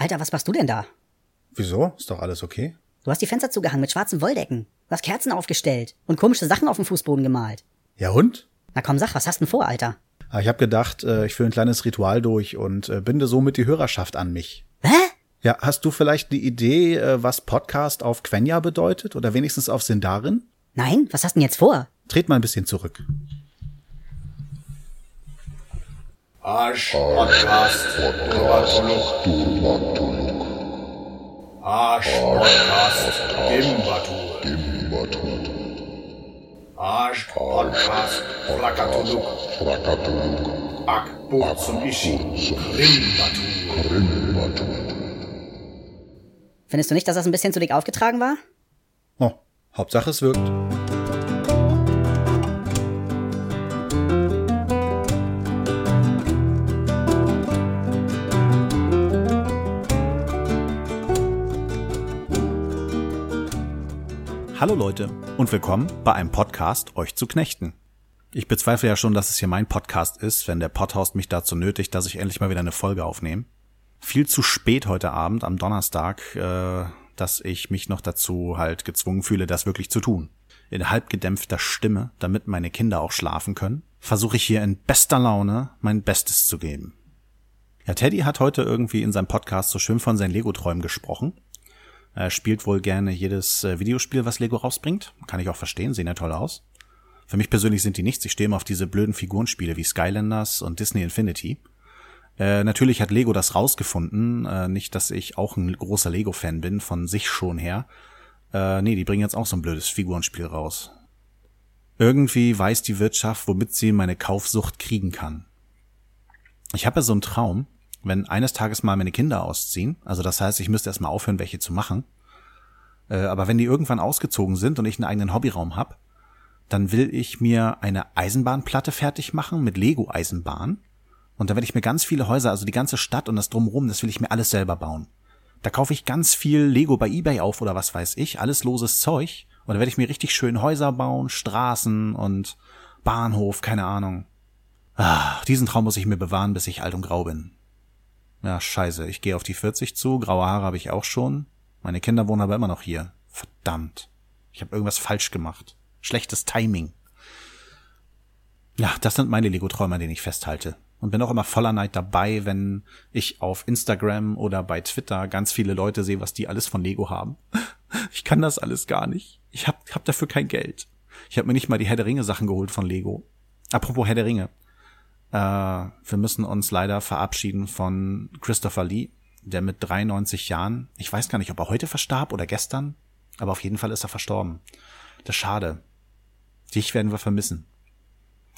Alter, was machst du denn da? Wieso? Ist doch alles okay? Du hast die Fenster zugehangen mit schwarzen Wolldecken. Du hast Kerzen aufgestellt und komische Sachen auf dem Fußboden gemalt. Ja und? Na komm, sag, was hast denn vor, Alter? Ah, Ich habe gedacht, äh, ich führe ein kleines Ritual durch und äh, binde somit die Hörerschaft an mich. Hä? Ja, hast du vielleicht die Idee, äh, was Podcast auf Quenya bedeutet oder wenigstens auf Sindarin? Nein, was hast denn jetzt vor? Tret mal ein bisschen zurück. Arsch Podcast Durbatuluk. Arsch Podcast Dimbatur. Arsch Podcast Flakatuluk. Ak Buch zum Ishi. Rimbatur. Findest du nicht, dass das ein bisschen zu dick aufgetragen war? Oh, Hauptsache es wirkt. Hallo Leute und willkommen bei einem Podcast Euch zu knechten. Ich bezweifle ja schon, dass es hier mein Podcast ist, wenn der Podhost mich dazu nötigt, dass ich endlich mal wieder eine Folge aufnehme. Viel zu spät heute Abend am Donnerstag, äh, dass ich mich noch dazu halt gezwungen fühle, das wirklich zu tun. In halb gedämpfter Stimme, damit meine Kinder auch schlafen können, versuche ich hier in bester Laune mein Bestes zu geben. Ja, Teddy hat heute irgendwie in seinem Podcast so schön von seinen Lego-Träumen gesprochen. Er spielt wohl gerne jedes äh, Videospiel, was Lego rausbringt. Kann ich auch verstehen, sehen ja toll aus. Für mich persönlich sind die nichts. Ich stehe immer auf diese blöden Figurenspiele wie Skylanders und Disney Infinity. Äh, natürlich hat Lego das rausgefunden. Äh, nicht, dass ich auch ein großer Lego-Fan bin, von sich schon her. Äh, nee, die bringen jetzt auch so ein blödes Figurenspiel raus. Irgendwie weiß die Wirtschaft, womit sie meine Kaufsucht kriegen kann. Ich habe ja so einen Traum, wenn eines Tages mal meine Kinder ausziehen, also das heißt, ich müsste erstmal aufhören, welche zu machen, äh, aber wenn die irgendwann ausgezogen sind und ich einen eigenen Hobbyraum hab, dann will ich mir eine Eisenbahnplatte fertig machen mit Lego-Eisenbahn und dann werde ich mir ganz viele Häuser, also die ganze Stadt und das drumherum, das will ich mir alles selber bauen. Da kaufe ich ganz viel Lego bei eBay auf oder was weiß ich, alles loses Zeug und dann werde ich mir richtig schön Häuser bauen, Straßen und Bahnhof, keine Ahnung. Ah, diesen Traum muss ich mir bewahren, bis ich alt und grau bin. Ja, scheiße, ich gehe auf die 40 zu, graue Haare habe ich auch schon. Meine Kinder wohnen aber immer noch hier. Verdammt. Ich habe irgendwas falsch gemacht. Schlechtes Timing. Ja, das sind meine Lego-Träume, an denen ich festhalte. Und bin auch immer voller Neid dabei, wenn ich auf Instagram oder bei Twitter ganz viele Leute sehe, was die alles von Lego haben. Ich kann das alles gar nicht. Ich hab, hab dafür kein Geld. Ich habe mir nicht mal die Herr der Ringe Sachen geholt von Lego. Apropos Herr der Ringe. Äh, wir müssen uns leider verabschieden von Christopher Lee, der mit 93 Jahren, ich weiß gar nicht, ob er heute verstarb oder gestern, aber auf jeden Fall ist er verstorben. Das ist schade. Dich werden wir vermissen.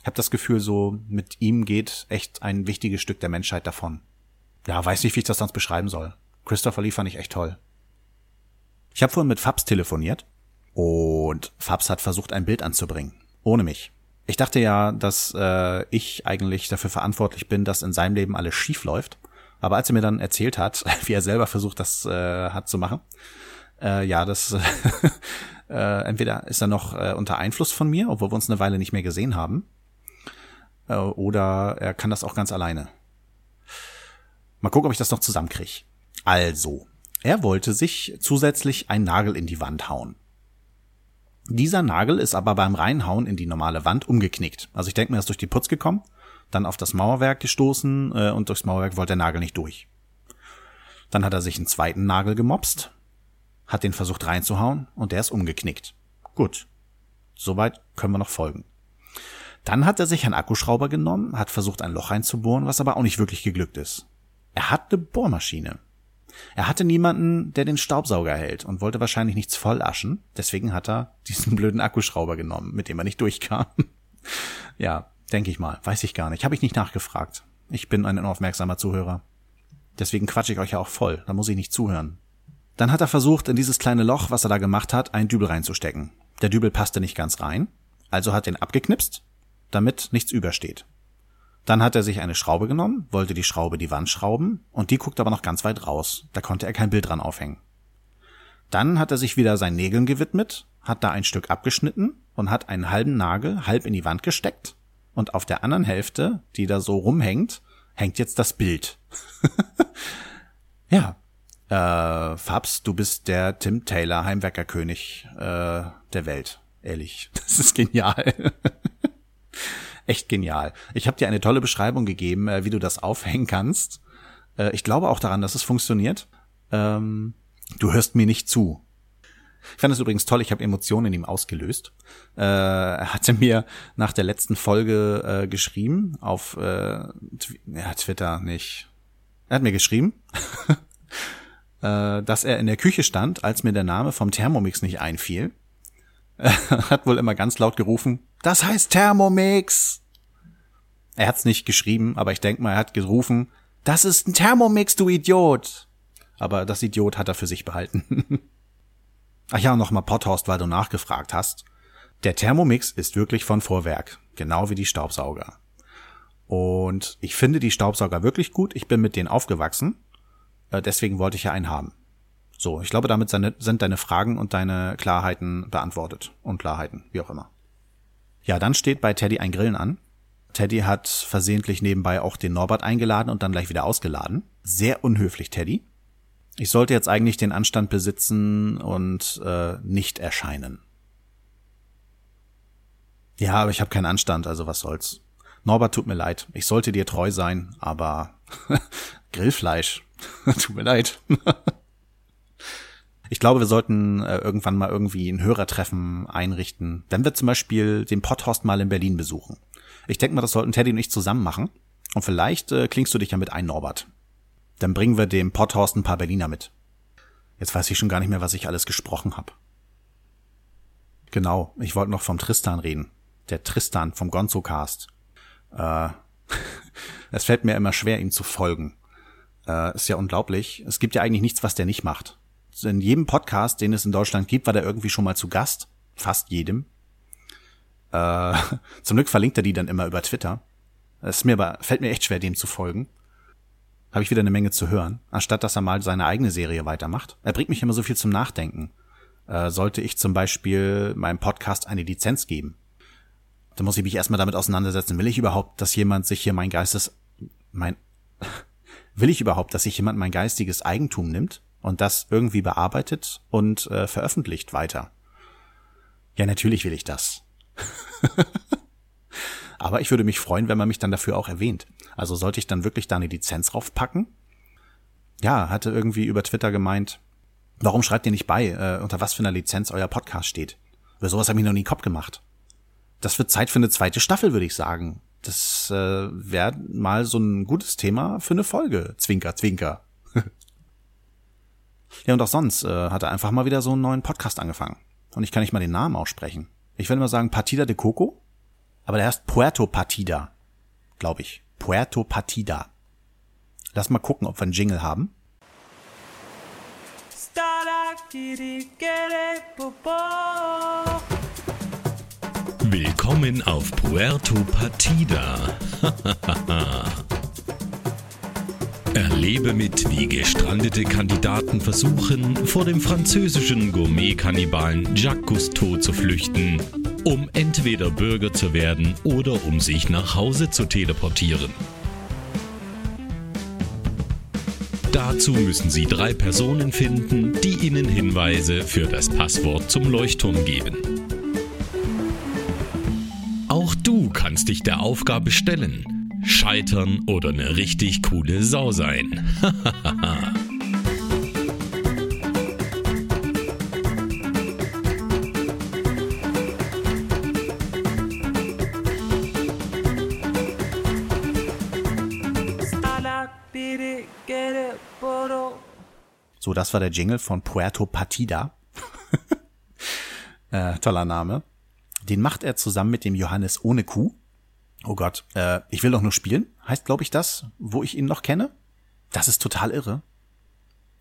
Ich habe das Gefühl, so mit ihm geht echt ein wichtiges Stück der Menschheit davon. Ja, weiß nicht, wie ich das sonst beschreiben soll. Christopher Lee fand ich echt toll. Ich habe vorhin mit Fabs telefoniert und Fabs hat versucht, ein Bild anzubringen. Ohne mich. Ich dachte ja, dass äh, ich eigentlich dafür verantwortlich bin, dass in seinem Leben alles schief läuft. Aber als er mir dann erzählt hat, wie er selber versucht, das äh, hat zu machen, äh, ja, das äh, entweder ist er noch äh, unter Einfluss von mir, obwohl wir uns eine Weile nicht mehr gesehen haben, äh, oder er kann das auch ganz alleine. Mal gucken, ob ich das noch zusammenkriege. Also, er wollte sich zusätzlich einen Nagel in die Wand hauen. Dieser Nagel ist aber beim Reinhauen in die normale Wand umgeknickt. Also ich denke mir, er ist durch die Putz gekommen, dann auf das Mauerwerk gestoßen äh, und durchs Mauerwerk wollte der Nagel nicht durch. Dann hat er sich einen zweiten Nagel gemopst, hat den versucht reinzuhauen und der ist umgeknickt. Gut. Soweit können wir noch folgen. Dann hat er sich einen Akkuschrauber genommen, hat versucht ein Loch reinzubohren, was aber auch nicht wirklich geglückt ist. Er hat eine Bohrmaschine. Er hatte niemanden, der den Staubsauger hält und wollte wahrscheinlich nichts vollaschen. Deswegen hat er diesen blöden Akkuschrauber genommen, mit dem er nicht durchkam. ja, denke ich mal. Weiß ich gar nicht. Habe ich nicht nachgefragt. Ich bin ein unaufmerksamer Zuhörer. Deswegen quatsche ich euch ja auch voll. Da muss ich nicht zuhören. Dann hat er versucht, in dieses kleine Loch, was er da gemacht hat, einen Dübel reinzustecken. Der Dübel passte nicht ganz rein. Also hat er ihn abgeknipst, damit nichts übersteht. Dann hat er sich eine Schraube genommen, wollte die Schraube die Wand schrauben und die guckt aber noch ganz weit raus. Da konnte er kein Bild dran aufhängen. Dann hat er sich wieder seinen Nägeln gewidmet, hat da ein Stück abgeschnitten und hat einen halben Nagel halb in die Wand gesteckt und auf der anderen Hälfte, die da so rumhängt, hängt jetzt das Bild. ja, Äh, Fabs, du bist der Tim Taylor Heimwerkerkönig äh, der Welt. Ehrlich, das ist genial. Echt genial. Ich habe dir eine tolle Beschreibung gegeben, äh, wie du das aufhängen kannst. Äh, ich glaube auch daran, dass es funktioniert. Ähm, du hörst mir nicht zu. Ich fand es übrigens toll, ich habe Emotionen in ihm ausgelöst. Äh, er hatte mir nach der letzten Folge geschrieben, auf ja, Twitter nicht. Er hat mir geschrieben, dass er in der Küche stand, als mir der Name vom Thermomix nicht einfiel. Er hat wohl immer ganz laut gerufen, das heißt Thermomix. Er hat's nicht geschrieben, aber ich denke mal, er hat gerufen, das ist ein Thermomix, du Idiot. Aber das Idiot hat er für sich behalten. Ach ja, nochmal Potthorst, weil du nachgefragt hast. Der Thermomix ist wirklich von Vorwerk, genau wie die Staubsauger. Und ich finde die Staubsauger wirklich gut. Ich bin mit denen aufgewachsen. Äh, deswegen wollte ich ja einen haben. So, ich glaube, damit sind deine Fragen und deine Klarheiten beantwortet. Und Klarheiten, wie auch immer. Ja, dann steht bei Teddy ein Grillen an. Teddy hat versehentlich nebenbei auch den Norbert eingeladen und dann gleich wieder ausgeladen. Sehr unhöflich, Teddy. Ich sollte jetzt eigentlich den Anstand besitzen und äh, nicht erscheinen. Ja, aber ich habe keinen Anstand, also was soll's. Norbert, tut mir leid. Ich sollte dir treu sein, aber Grillfleisch. tut mir leid. ich glaube, wir sollten äh, irgendwann mal irgendwie ein Hörertreffen einrichten. Wenn wir zum Beispiel den Potthorst mal in Berlin besuchen. Ich denke mal, das sollten Teddy und ich zusammen machen. Und vielleicht äh, klingst du dich ja mit ein, Norbert. Dann bringen wir dem Potthorst ein paar Berliner mit. Jetzt weiß ich schon gar nicht mehr, was ich alles gesprochen habe. Genau, ich wollte noch vom Tristan reden. Der Tristan vom Gonzo-Cast. Äh, es fällt mir immer schwer, ihm zu folgen. Äh, ist ja unglaublich. Es gibt ja eigentlich nichts, was der nicht macht. In jedem Podcast, den es in Deutschland gibt, war der irgendwie schon mal zu Gast. Fast jedem. Äh, zum Glück verlinkt er die dann immer über Twitter. Es mir aber, fällt mir echt schwer, dem zu folgen habe ich wieder eine Menge zu hören, anstatt dass er mal seine eigene Serie weitermacht. Er bringt mich immer so viel zum Nachdenken. Äh, sollte ich zum Beispiel meinem Podcast eine Lizenz geben, dann muss ich mich erstmal damit auseinandersetzen. Will ich überhaupt, dass jemand sich hier mein Geistes, mein, will ich überhaupt, dass sich jemand mein geistiges Eigentum nimmt und das irgendwie bearbeitet und äh, veröffentlicht weiter? Ja, natürlich will ich das. Aber ich würde mich freuen, wenn man mich dann dafür auch erwähnt. Also sollte ich dann wirklich da eine Lizenz draufpacken? Ja, hatte irgendwie über Twitter gemeint, warum schreibt ihr nicht bei, äh, unter was für einer Lizenz euer Podcast steht? Über sowas habe ich noch nie Kopf gemacht. Das wird Zeit für eine zweite Staffel, würde ich sagen. Das äh, wäre mal so ein gutes Thema für eine Folge. Zwinker, zwinker. Ja, und auch sonst äh, hat er einfach mal wieder so einen neuen Podcast angefangen. Und ich kann nicht mal den Namen aussprechen. Ich würde mal sagen Partida de Coco, aber der heißt Puerto Partida, glaube ich. Puerto Partida. Lass mal gucken, ob wir einen Jingle haben. Willkommen auf Puerto Partida. Erlebe mit, wie gestrandete Kandidaten versuchen, vor dem französischen Gourmet-Kannibalen Jacques Cousteau zu flüchten um entweder Bürger zu werden oder um sich nach Hause zu teleportieren. Dazu müssen Sie drei Personen finden, die Ihnen Hinweise für das Passwort zum Leuchtturm geben. Auch du kannst dich der Aufgabe stellen, scheitern oder eine richtig coole Sau sein. So, das war der Jingle von Puerto Partida. äh, toller Name. Den macht er zusammen mit dem Johannes ohne Kuh. Oh Gott, äh, ich will doch nur spielen, heißt glaube ich das, wo ich ihn noch kenne. Das ist total irre.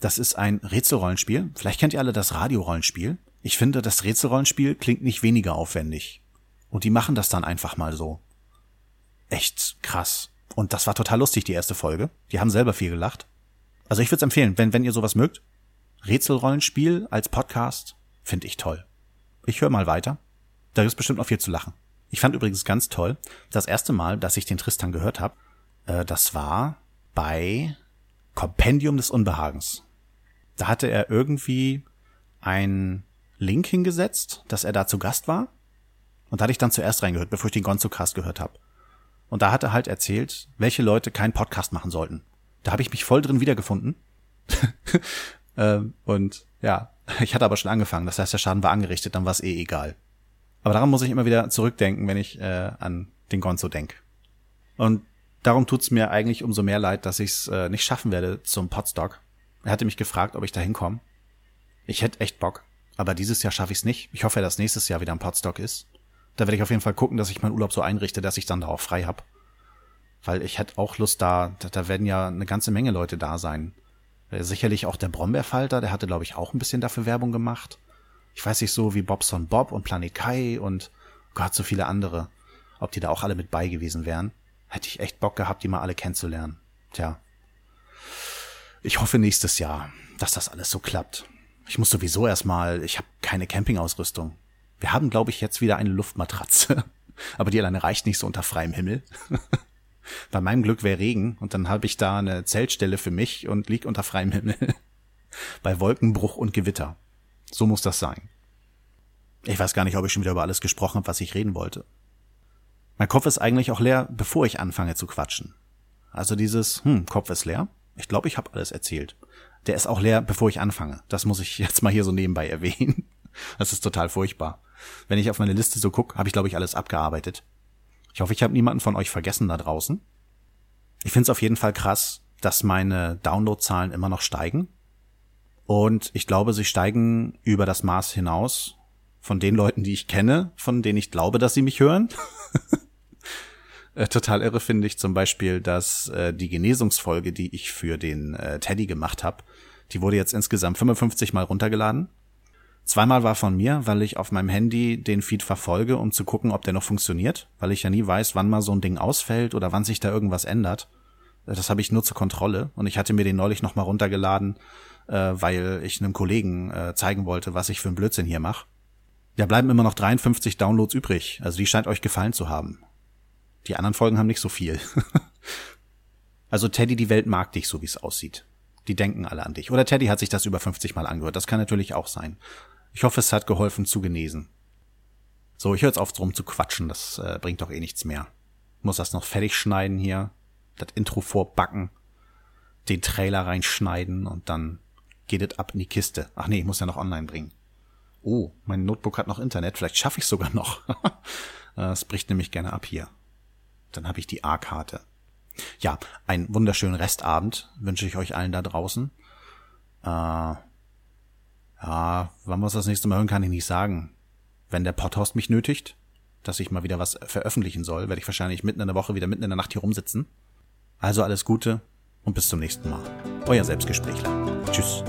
Das ist ein Rätselrollenspiel. Vielleicht kennt ihr alle das Radiorollenspiel. Ich finde, das Rätselrollenspiel klingt nicht weniger aufwendig. Und die machen das dann einfach mal so. Echt krass. Und das war total lustig, die erste Folge. Die haben selber viel gelacht. Also ich würde es empfehlen, wenn, wenn ihr sowas mögt. Rätselrollenspiel als Podcast finde ich toll. Ich höre mal weiter. Da ist bestimmt noch viel zu lachen. Ich fand übrigens ganz toll, das erste Mal, dass ich den Tristan gehört habe, äh, das war bei Kompendium des Unbehagens. Da hatte er irgendwie einen Link hingesetzt, dass er da zu Gast war. Und da hatte ich dann zuerst reingehört, bevor ich den Gonzo-Cast gehört habe. Und da hat er halt erzählt, welche Leute keinen Podcast machen sollten. Da habe ich mich voll drin wiedergefunden. ähm, und ja, ich hatte aber schon angefangen. Das heißt, der Schaden war angerichtet, dann war es eh egal. Aber daran muss ich immer wieder zurückdenken, wenn ich äh, an den Gonzo denk. Und darum tut's mir eigentlich umso mehr leid, dass ich es äh, nicht schaffen werde zum Podstock. Er hatte mich gefragt, ob ich da hinkomme. Ich hätte echt Bock, aber dieses Jahr schaffe ich es nicht. Ich hoffe, dass nächstes Jahr wieder ein Podstock ist. Da werde ich auf jeden Fall gucken, dass ich meinen Urlaub so einrichte, dass ich dann da auch frei hab. Weil ich hätte auch Lust da, da, da werden ja eine ganze Menge Leute da sein. Äh, sicherlich auch der Brombeerfalter, der hatte, glaube ich, auch ein bisschen dafür Werbung gemacht. Ich weiß nicht so wie Bobson Bob und Planet Kai und Gott, so viele andere. Ob die da auch alle mit bei gewesen wären. Hätte ich echt Bock gehabt, die mal alle kennenzulernen. Tja. Ich hoffe nächstes Jahr, dass das alles so klappt. Ich muss sowieso erstmal, ich habe keine Campingausrüstung. Wir haben, glaube ich, jetzt wieder eine Luftmatratze. Aber die alleine reicht nicht so unter freiem Himmel. Bei meinem Glück wäre Regen und dann habe ich da eine Zeltstelle für mich und lieg unter freiem Himmel. Bei Wolkenbruch und Gewitter. So muss das sein. Ich weiß gar nicht, ob ich schon wieder über alles gesprochen habe, was ich reden wollte. Mein Kopf ist eigentlich auch leer, bevor ich anfange zu quatschen. Also dieses, hm, Kopf ist leer. Ich glaube, ich habe alles erzählt. Der ist auch leer, bevor ich anfange. Das muss ich jetzt mal hier so nebenbei erwähnen. Das ist total furchtbar. Wenn ich auf meine Liste so gucke, habe ich, glaube ich, alles abgearbeitet. Ich hoffe, ich habe niemanden von euch vergessen da draußen. Ich finde es auf jeden Fall krass, dass meine Downloadzahlen immer noch steigen. Und ich glaube, sie steigen über das Maß hinaus von den Leuten, die ich kenne, von denen ich glaube, dass sie mich hören. Äh, total irre finde ich zum Beispiel, dass äh, die Genesungsfolge, die ich für den äh, Teddy gemacht habe, die wurde jetzt insgesamt 55 Mal runtergeladen. Zweimal war von mir, weil ich auf meinem Handy den Feed verfolge, um zu gucken, ob der noch funktioniert, weil ich ja nie weiß, wann mal so ein Ding ausfällt oder wann sich da irgendwas ändert. Das habe ich nur zur Kontrolle und ich hatte mir den neulich nochmal runtergeladen, äh, weil ich einem Kollegen äh, zeigen wollte, was ich für einen Blödsinn hier mache. Da bleiben immer noch 53 Downloads übrig, also die scheint euch gefallen zu haben. Die anderen Folgen haben nicht so viel. also Teddy, die Welt mag dich, so wie es aussieht. Die denken alle an dich. Oder Teddy hat sich das über 50 Mal angehört. Das kann natürlich auch sein. Ich hoffe, es hat geholfen zu genesen. So, ich höre jetzt auf drum zu quatschen, das äh, bringt doch eh nichts mehr. Muss das noch fertig schneiden hier, das Intro vorbacken, den Trailer reinschneiden und dann geht es ab in die Kiste. Ach nee, ich muss ja noch online bringen. Oh, mein Notebook hat noch Internet, vielleicht schaffe ich sogar noch. Es bricht nämlich gerne ab hier. Dann habe ich die A-Karte. Ja, einen wunderschönen Restabend wünsche ich euch allen da draußen. Äh, ja, wann wir es das nächste Mal hören, kann ich nicht sagen. Wenn der Podhost mich nötigt, dass ich mal wieder was veröffentlichen soll, werde ich wahrscheinlich mitten in der Woche wieder mitten in der Nacht hier rumsitzen. Also alles Gute und bis zum nächsten Mal. Euer Selbstgesprächler. Tschüss.